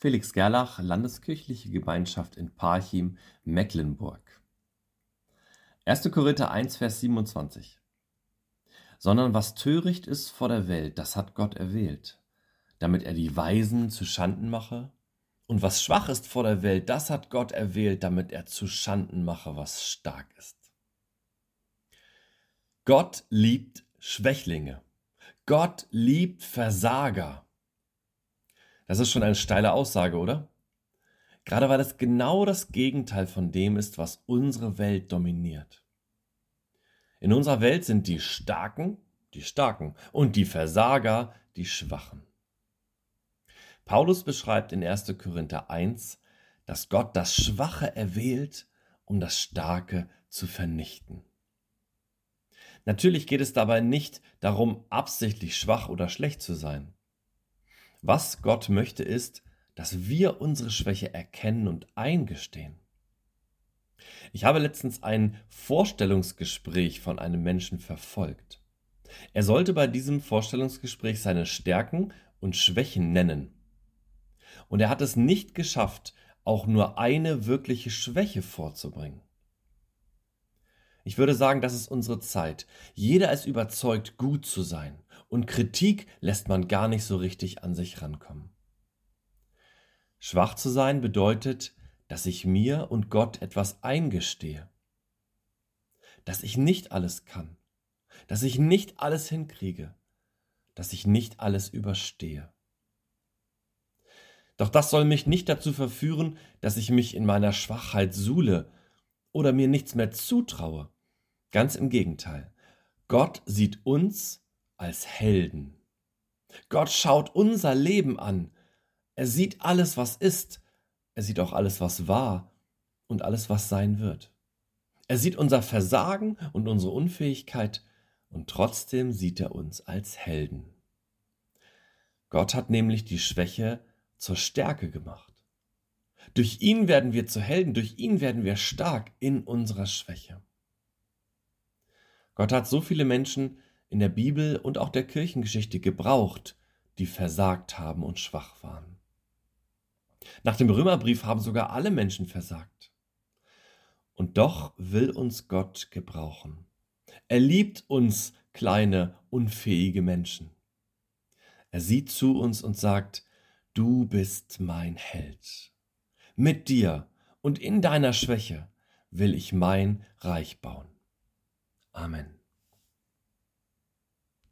Felix Gerlach, Landeskirchliche Gemeinschaft in Parchim, Mecklenburg. 1. Korinther 1, Vers 27. Sondern was töricht ist vor der Welt, das hat Gott erwählt, damit er die Weisen zu Schanden mache. Und was schwach ist vor der Welt, das hat Gott erwählt, damit er zu Schanden mache, was stark ist. Gott liebt Schwächlinge. Gott liebt Versager. Das ist schon eine steile Aussage, oder? Gerade weil es genau das Gegenteil von dem ist, was unsere Welt dominiert. In unserer Welt sind die Starken die Starken und die Versager die Schwachen. Paulus beschreibt in 1. Korinther 1, dass Gott das Schwache erwählt, um das Starke zu vernichten. Natürlich geht es dabei nicht darum, absichtlich schwach oder schlecht zu sein. Was Gott möchte ist, dass wir unsere Schwäche erkennen und eingestehen. Ich habe letztens ein Vorstellungsgespräch von einem Menschen verfolgt. Er sollte bei diesem Vorstellungsgespräch seine Stärken und Schwächen nennen. Und er hat es nicht geschafft, auch nur eine wirkliche Schwäche vorzubringen. Ich würde sagen, das ist unsere Zeit. Jeder ist überzeugt, gut zu sein. Und Kritik lässt man gar nicht so richtig an sich rankommen. Schwach zu sein bedeutet, dass ich mir und Gott etwas eingestehe. Dass ich nicht alles kann. Dass ich nicht alles hinkriege. Dass ich nicht alles überstehe. Doch das soll mich nicht dazu verführen, dass ich mich in meiner Schwachheit suhle oder mir nichts mehr zutraue. Ganz im Gegenteil. Gott sieht uns als Helden. Gott schaut unser Leben an. Er sieht alles, was ist. Er sieht auch alles, was war und alles, was sein wird. Er sieht unser Versagen und unsere Unfähigkeit und trotzdem sieht er uns als Helden. Gott hat nämlich die Schwäche zur Stärke gemacht. Durch ihn werden wir zu Helden, durch ihn werden wir stark in unserer Schwäche. Gott hat so viele Menschen in der Bibel und auch der Kirchengeschichte gebraucht, die versagt haben und schwach waren. Nach dem Römerbrief haben sogar alle Menschen versagt. Und doch will uns Gott gebrauchen. Er liebt uns kleine, unfähige Menschen. Er sieht zu uns und sagt, du bist mein Held. Mit dir und in deiner Schwäche will ich mein Reich bauen. Amen.